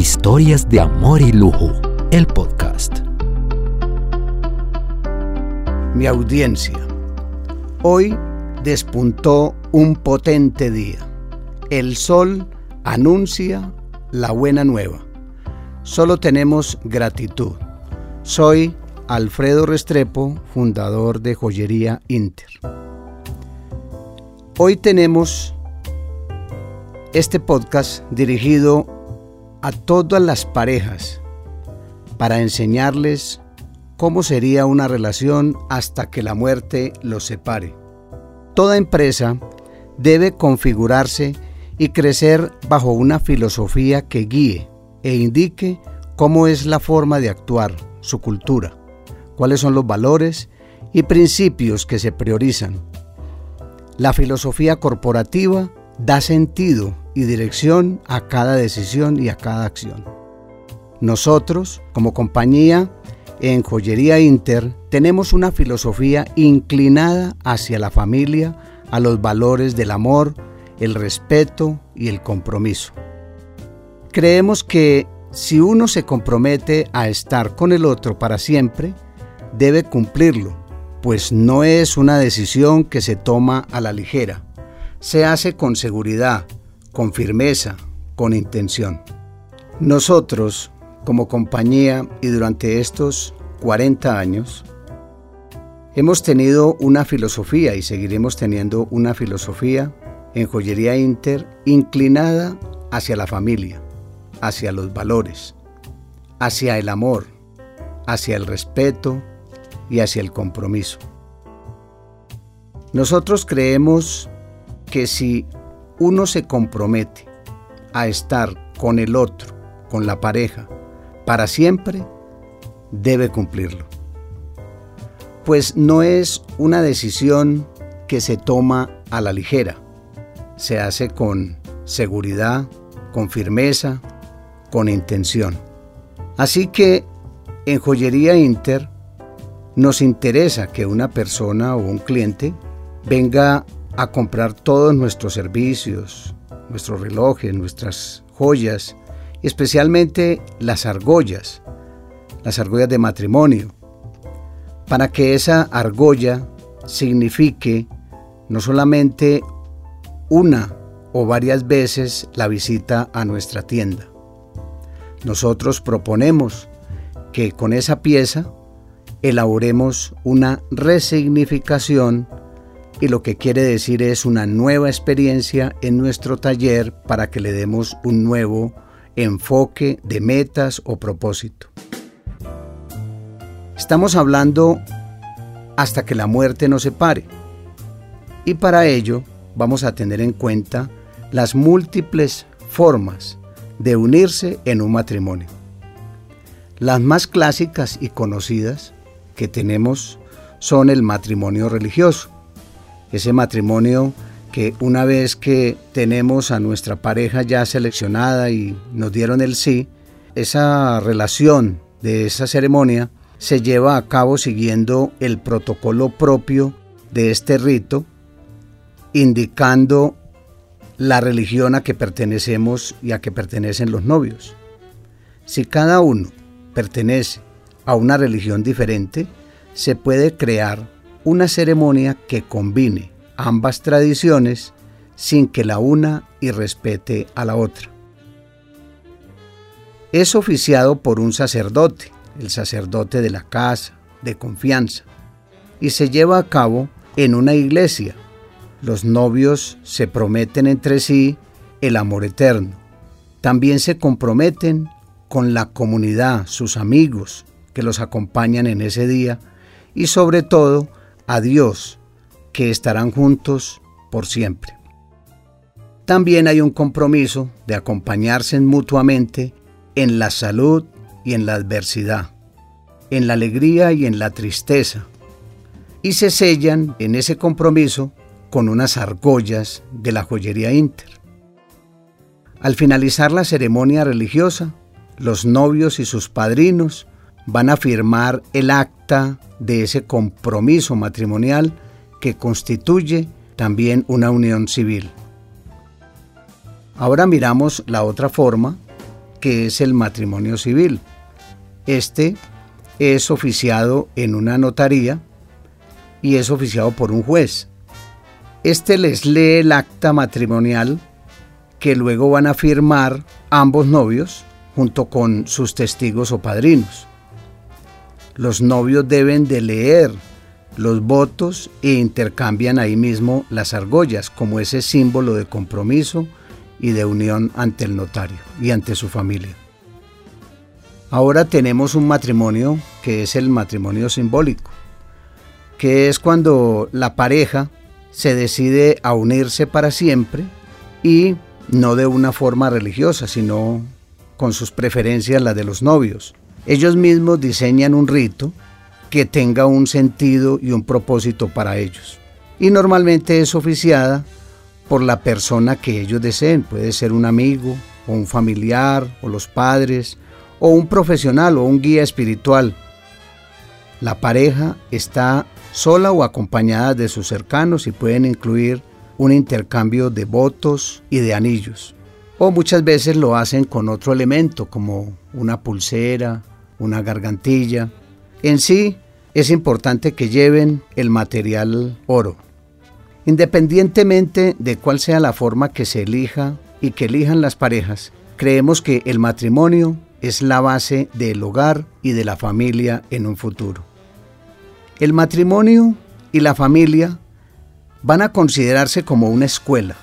Historias de Amor y Lujo, el podcast. Mi audiencia. Hoy despuntó un potente día. El sol anuncia la buena nueva. Solo tenemos gratitud. Soy Alfredo Restrepo, fundador de Joyería Inter. Hoy tenemos este podcast dirigido a todas las parejas para enseñarles cómo sería una relación hasta que la muerte los separe. Toda empresa debe configurarse y crecer bajo una filosofía que guíe e indique cómo es la forma de actuar, su cultura, cuáles son los valores y principios que se priorizan. La filosofía corporativa da sentido y dirección a cada decisión y a cada acción. Nosotros, como compañía en Joyería Inter, tenemos una filosofía inclinada hacia la familia, a los valores del amor, el respeto y el compromiso. Creemos que si uno se compromete a estar con el otro para siempre, debe cumplirlo, pues no es una decisión que se toma a la ligera. Se hace con seguridad, con firmeza, con intención. Nosotros, como compañía y durante estos 40 años, hemos tenido una filosofía y seguiremos teniendo una filosofía en Joyería Inter inclinada hacia la familia, hacia los valores, hacia el amor, hacia el respeto y hacia el compromiso. Nosotros creemos que si uno se compromete a estar con el otro, con la pareja, para siempre, debe cumplirlo. Pues no es una decisión que se toma a la ligera, se hace con seguridad, con firmeza, con intención. Así que en Joyería Inter nos interesa que una persona o un cliente venga a comprar todos nuestros servicios, nuestros relojes, nuestras joyas, especialmente las argollas, las argollas de matrimonio, para que esa argolla signifique no solamente una o varias veces la visita a nuestra tienda. Nosotros proponemos que con esa pieza elaboremos una resignificación y lo que quiere decir es una nueva experiencia en nuestro taller para que le demos un nuevo enfoque de metas o propósito. Estamos hablando hasta que la muerte nos separe y para ello vamos a tener en cuenta las múltiples formas de unirse en un matrimonio. Las más clásicas y conocidas que tenemos son el matrimonio religioso, ese matrimonio que una vez que tenemos a nuestra pareja ya seleccionada y nos dieron el sí, esa relación de esa ceremonia se lleva a cabo siguiendo el protocolo propio de este rito, indicando la religión a que pertenecemos y a que pertenecen los novios. Si cada uno pertenece a una religión diferente, se puede crear una ceremonia que combine ambas tradiciones sin que la una irrespete a la otra. Es oficiado por un sacerdote, el sacerdote de la casa, de confianza, y se lleva a cabo en una iglesia. Los novios se prometen entre sí el amor eterno. También se comprometen con la comunidad, sus amigos que los acompañan en ese día y sobre todo a Dios, que estarán juntos por siempre. También hay un compromiso de acompañarse mutuamente en la salud y en la adversidad, en la alegría y en la tristeza, y se sellan en ese compromiso con unas argollas de la joyería Inter. Al finalizar la ceremonia religiosa, los novios y sus padrinos van a firmar el acta de ese compromiso matrimonial que constituye también una unión civil. Ahora miramos la otra forma que es el matrimonio civil. Este es oficiado en una notaría y es oficiado por un juez. Este les lee el acta matrimonial que luego van a firmar ambos novios junto con sus testigos o padrinos. Los novios deben de leer los votos e intercambian ahí mismo las argollas como ese símbolo de compromiso y de unión ante el notario y ante su familia. Ahora tenemos un matrimonio que es el matrimonio simbólico, que es cuando la pareja se decide a unirse para siempre y no de una forma religiosa, sino con sus preferencias las de los novios. Ellos mismos diseñan un rito que tenga un sentido y un propósito para ellos. Y normalmente es oficiada por la persona que ellos deseen. Puede ser un amigo o un familiar o los padres o un profesional o un guía espiritual. La pareja está sola o acompañada de sus cercanos y pueden incluir un intercambio de votos y de anillos. O muchas veces lo hacen con otro elemento como una pulsera, una gargantilla. En sí es importante que lleven el material oro. Independientemente de cuál sea la forma que se elija y que elijan las parejas, creemos que el matrimonio es la base del hogar y de la familia en un futuro. El matrimonio y la familia van a considerarse como una escuela.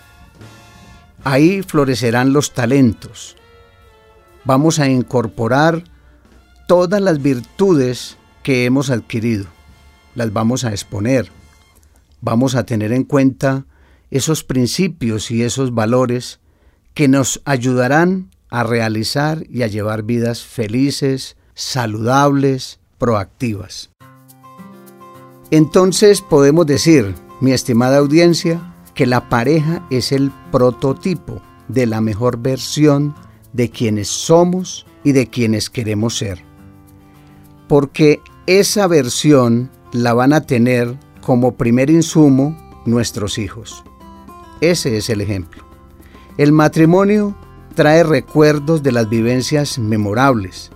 Ahí florecerán los talentos. Vamos a incorporar todas las virtudes que hemos adquirido. Las vamos a exponer. Vamos a tener en cuenta esos principios y esos valores que nos ayudarán a realizar y a llevar vidas felices, saludables, proactivas. Entonces podemos decir, mi estimada audiencia, que la pareja es el prototipo de la mejor versión de quienes somos y de quienes queremos ser. Porque esa versión la van a tener como primer insumo nuestros hijos. Ese es el ejemplo. El matrimonio trae recuerdos de las vivencias memorables,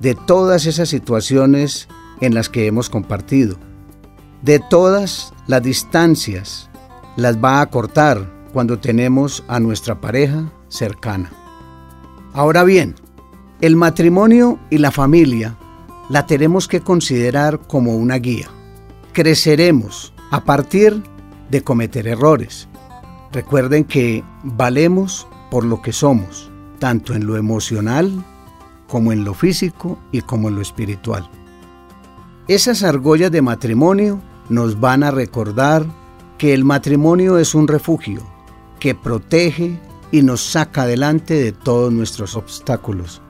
de todas esas situaciones en las que hemos compartido, de todas las distancias, las va a cortar cuando tenemos a nuestra pareja cercana. Ahora bien, el matrimonio y la familia la tenemos que considerar como una guía. Creceremos a partir de cometer errores. Recuerden que valemos por lo que somos, tanto en lo emocional como en lo físico y como en lo espiritual. Esas argollas de matrimonio nos van a recordar que el matrimonio es un refugio que protege y nos saca adelante de todos nuestros obstáculos.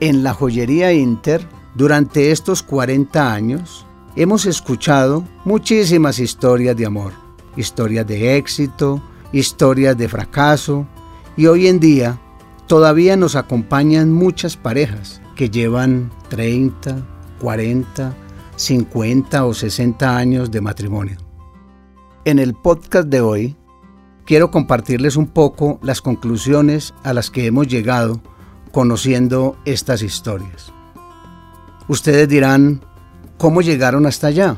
En la joyería Inter, durante estos 40 años, hemos escuchado muchísimas historias de amor, historias de éxito, historias de fracaso, y hoy en día todavía nos acompañan muchas parejas que llevan 30, 40, 50 o 60 años de matrimonio. En el podcast de hoy quiero compartirles un poco las conclusiones a las que hemos llegado conociendo estas historias. Ustedes dirán, ¿cómo llegaron hasta allá?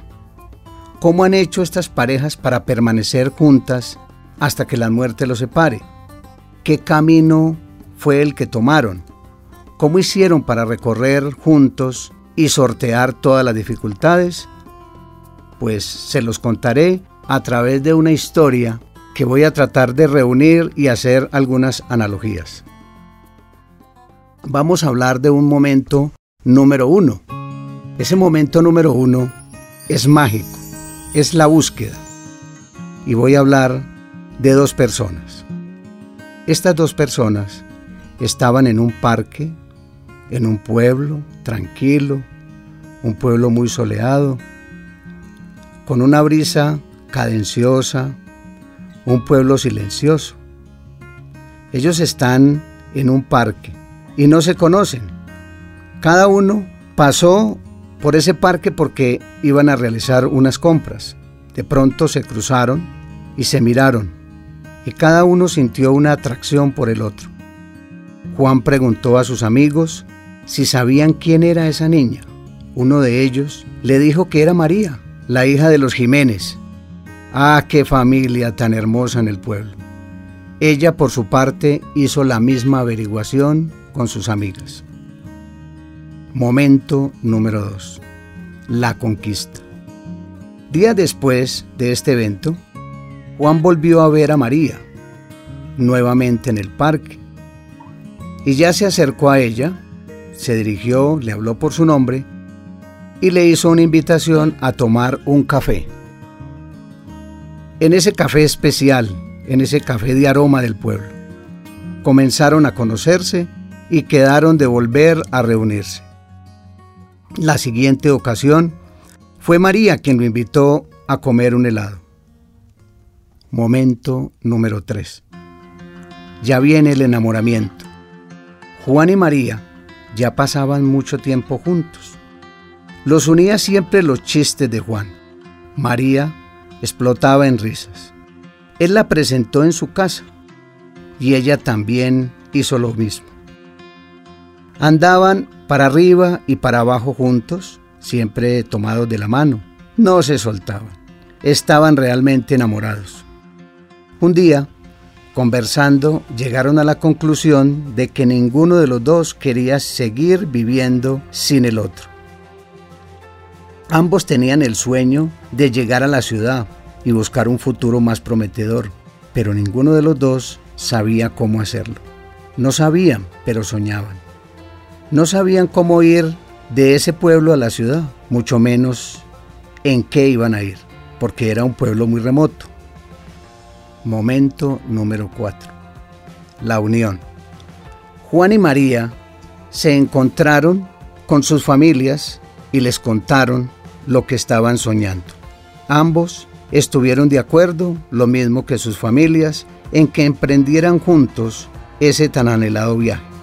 ¿Cómo han hecho estas parejas para permanecer juntas hasta que la muerte los separe? ¿Qué camino fue el que tomaron? ¿Cómo hicieron para recorrer juntos y sortear todas las dificultades? Pues se los contaré a través de una historia que voy a tratar de reunir y hacer algunas analogías. Vamos a hablar de un momento número uno. Ese momento número uno es mágico, es la búsqueda. Y voy a hablar de dos personas. Estas dos personas estaban en un parque, en un pueblo tranquilo, un pueblo muy soleado, con una brisa cadenciosa, un pueblo silencioso. Ellos están en un parque y no se conocen. Cada uno pasó por ese parque porque iban a realizar unas compras. De pronto se cruzaron y se miraron y cada uno sintió una atracción por el otro. Juan preguntó a sus amigos si sabían quién era esa niña. Uno de ellos le dijo que era María, la hija de los Jiménez. Ah, qué familia tan hermosa en el pueblo. Ella, por su parte, hizo la misma averiguación con sus amigas. Momento número 2. La conquista. Días después de este evento, Juan volvió a ver a María, nuevamente en el parque, y ya se acercó a ella, se dirigió, le habló por su nombre y le hizo una invitación a tomar un café. En ese café especial, en ese café de aroma del pueblo, comenzaron a conocerse y quedaron de volver a reunirse. La siguiente ocasión fue María quien lo invitó a comer un helado. Momento número 3. Ya viene el enamoramiento. Juan y María ya pasaban mucho tiempo juntos. Los unía siempre los chistes de Juan. María explotaba en risas. Él la presentó en su casa y ella también hizo lo mismo. Andaban para arriba y para abajo juntos, siempre tomados de la mano. No se soltaban. Estaban realmente enamorados. Un día, conversando, llegaron a la conclusión de que ninguno de los dos quería seguir viviendo sin el otro. Ambos tenían el sueño de llegar a la ciudad y buscar un futuro más prometedor, pero ninguno de los dos sabía cómo hacerlo. No sabían, pero soñaban. No sabían cómo ir de ese pueblo a la ciudad, mucho menos en qué iban a ir, porque era un pueblo muy remoto. Momento número 4. La unión. Juan y María se encontraron con sus familias y les contaron lo que estaban soñando. Ambos estuvieron de acuerdo, lo mismo que sus familias, en que emprendieran juntos ese tan anhelado viaje.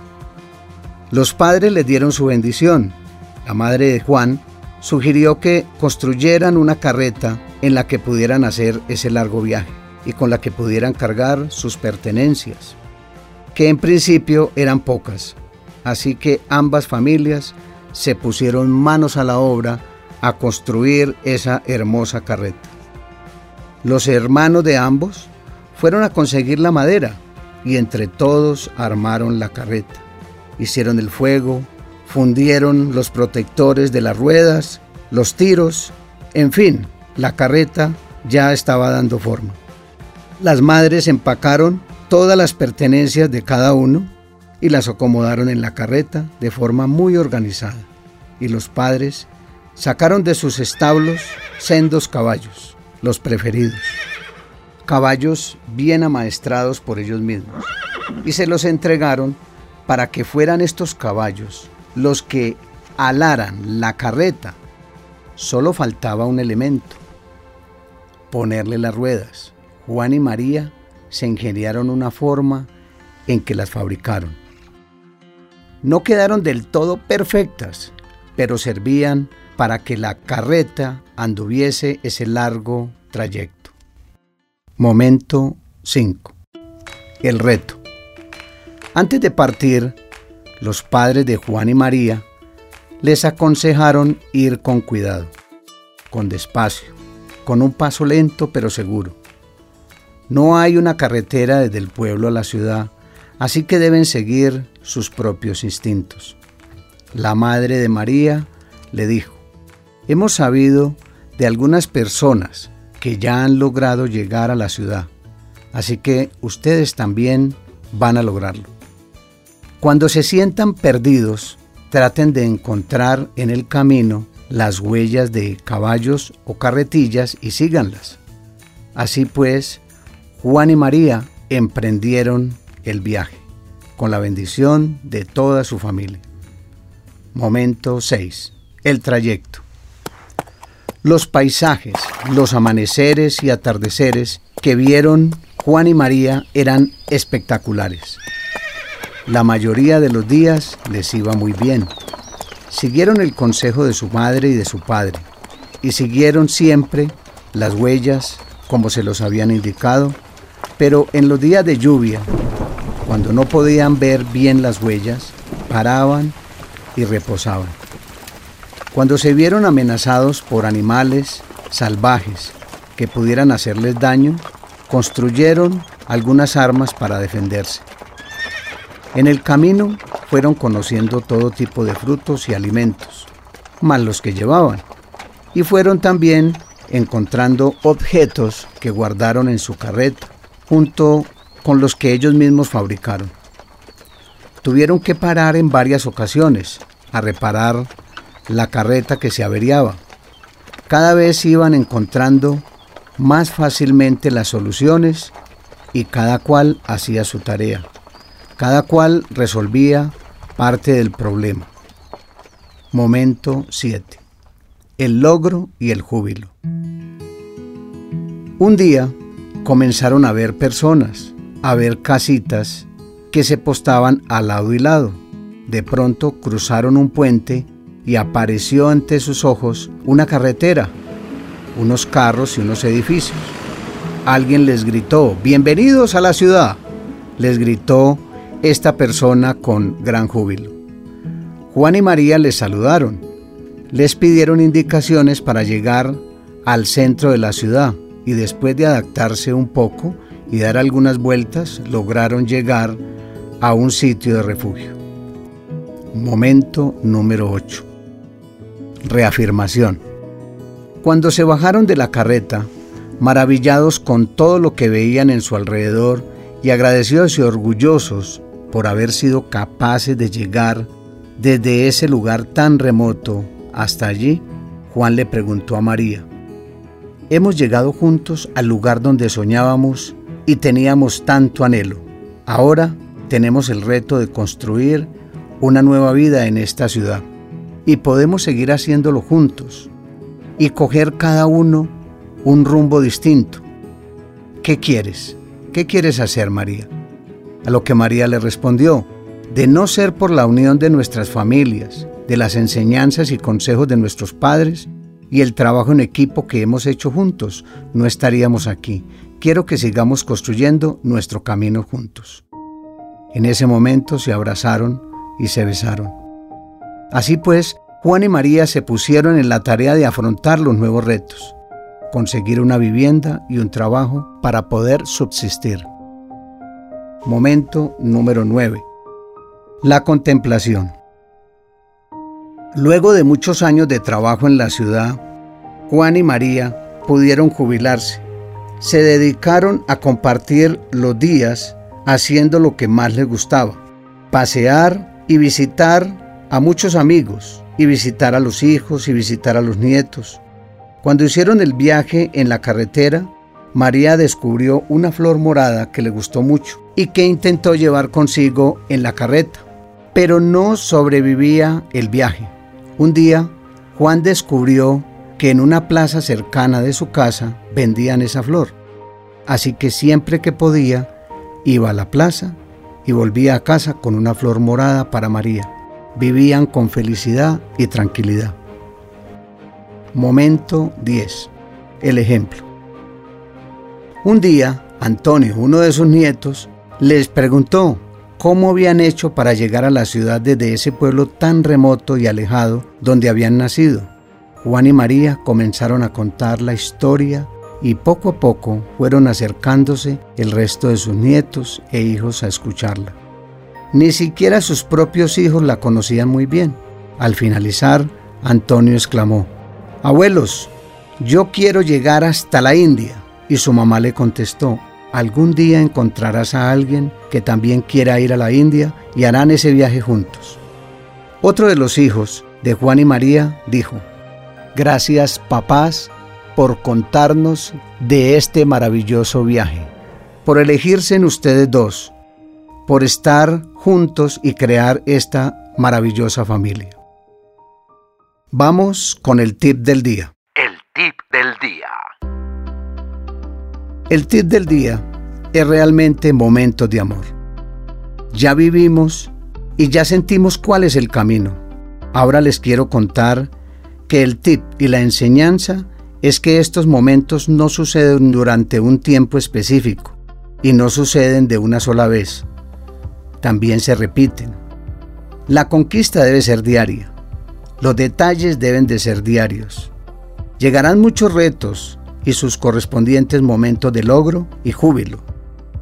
Los padres les dieron su bendición. La madre de Juan sugirió que construyeran una carreta en la que pudieran hacer ese largo viaje y con la que pudieran cargar sus pertenencias, que en principio eran pocas. Así que ambas familias se pusieron manos a la obra a construir esa hermosa carreta. Los hermanos de ambos fueron a conseguir la madera y entre todos armaron la carreta. Hicieron el fuego, fundieron los protectores de las ruedas, los tiros, en fin, la carreta ya estaba dando forma. Las madres empacaron todas las pertenencias de cada uno y las acomodaron en la carreta de forma muy organizada. Y los padres sacaron de sus establos sendos caballos, los preferidos. Caballos bien amaestrados por ellos mismos. Y se los entregaron para que fueran estos caballos los que alaran la carreta. Solo faltaba un elemento, ponerle las ruedas. Juan y María se ingeniaron una forma en que las fabricaron. No quedaron del todo perfectas, pero servían para que la carreta anduviese ese largo trayecto. Momento 5. El reto. Antes de partir, los padres de Juan y María les aconsejaron ir con cuidado, con despacio, con un paso lento pero seguro no hay una carretera desde el pueblo a la ciudad, así que deben seguir sus propios instintos. La madre de María le dijo, hemos sabido de algunas personas que ya han logrado llegar a la ciudad, así que ustedes también van a lograrlo. Cuando se sientan perdidos, traten de encontrar en el camino las huellas de caballos o carretillas y síganlas. Así pues, Juan y María emprendieron el viaje con la bendición de toda su familia. Momento 6. El trayecto. Los paisajes, los amaneceres y atardeceres que vieron Juan y María eran espectaculares. La mayoría de los días les iba muy bien. Siguieron el consejo de su madre y de su padre y siguieron siempre las huellas como se los habían indicado pero en los días de lluvia, cuando no podían ver bien las huellas, paraban y reposaban. Cuando se vieron amenazados por animales salvajes que pudieran hacerles daño, construyeron algunas armas para defenderse. En el camino fueron conociendo todo tipo de frutos y alimentos, más los que llevaban, y fueron también encontrando objetos que guardaron en su carreta, junto con los que ellos mismos fabricaron. Tuvieron que parar en varias ocasiones a reparar la carreta que se averiaba. Cada vez iban encontrando más fácilmente las soluciones y cada cual hacía su tarea. Cada cual resolvía parte del problema. Momento 7. El logro y el júbilo. Un día comenzaron a ver personas, a ver casitas que se postaban al lado y lado. De pronto cruzaron un puente y apareció ante sus ojos una carretera, unos carros y unos edificios. Alguien les gritó, bienvenidos a la ciudad. Les gritó esta persona con gran júbilo. Juan y María les saludaron. Les pidieron indicaciones para llegar al centro de la ciudad y después de adaptarse un poco y dar algunas vueltas, lograron llegar a un sitio de refugio. Momento número 8. Reafirmación. Cuando se bajaron de la carreta, maravillados con todo lo que veían en su alrededor y agradecidos y orgullosos por haber sido capaces de llegar desde ese lugar tan remoto hasta allí, Juan le preguntó a María, Hemos llegado juntos al lugar donde soñábamos y teníamos tanto anhelo. Ahora tenemos el reto de construir una nueva vida en esta ciudad y podemos seguir haciéndolo juntos y coger cada uno un rumbo distinto. ¿Qué quieres? ¿Qué quieres hacer, María? A lo que María le respondió, de no ser por la unión de nuestras familias, de las enseñanzas y consejos de nuestros padres, y el trabajo en equipo que hemos hecho juntos, no estaríamos aquí. Quiero que sigamos construyendo nuestro camino juntos. En ese momento se abrazaron y se besaron. Así pues, Juan y María se pusieron en la tarea de afrontar los nuevos retos, conseguir una vivienda y un trabajo para poder subsistir. Momento número 9. La contemplación. Luego de muchos años de trabajo en la ciudad, Juan y María pudieron jubilarse. Se dedicaron a compartir los días haciendo lo que más les gustaba, pasear y visitar a muchos amigos, y visitar a los hijos y visitar a los nietos. Cuando hicieron el viaje en la carretera, María descubrió una flor morada que le gustó mucho y que intentó llevar consigo en la carreta, pero no sobrevivía el viaje. Un día, Juan descubrió que en una plaza cercana de su casa vendían esa flor. Así que siempre que podía, iba a la plaza y volvía a casa con una flor morada para María. Vivían con felicidad y tranquilidad. Momento 10. El ejemplo. Un día, Antonio, uno de sus nietos, les preguntó cómo habían hecho para llegar a la ciudad desde ese pueblo tan remoto y alejado donde habían nacido. Juan y María comenzaron a contar la historia y poco a poco fueron acercándose el resto de sus nietos e hijos a escucharla. Ni siquiera sus propios hijos la conocían muy bien. Al finalizar, Antonio exclamó, Abuelos, yo quiero llegar hasta la India. Y su mamá le contestó, algún día encontrarás a alguien que también quiera ir a la India y harán ese viaje juntos. Otro de los hijos de Juan y María dijo, Gracias papás por contarnos de este maravilloso viaje, por elegirse en ustedes dos, por estar juntos y crear esta maravillosa familia. Vamos con el tip del día. El tip del día. El tip del día es realmente momentos de amor. Ya vivimos y ya sentimos cuál es el camino. Ahora les quiero contar que el tip y la enseñanza es que estos momentos no suceden durante un tiempo específico y no suceden de una sola vez. también se repiten. La conquista debe ser diaria. Los detalles deben de ser diarios. Llegarán muchos retos y sus correspondientes momentos de logro y júbilo.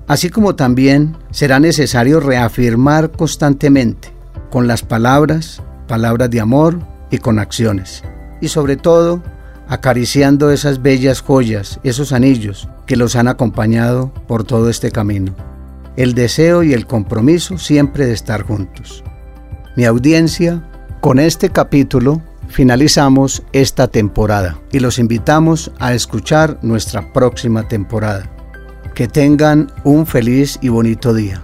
Así como también será necesario reafirmar constantemente, con las palabras, palabras de amor y con acciones. Y sobre todo, acariciando esas bellas joyas, esos anillos que los han acompañado por todo este camino. El deseo y el compromiso siempre de estar juntos. Mi audiencia, con este capítulo finalizamos esta temporada y los invitamos a escuchar nuestra próxima temporada. Que tengan un feliz y bonito día.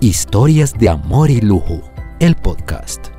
Historias de amor y lujo, el podcast.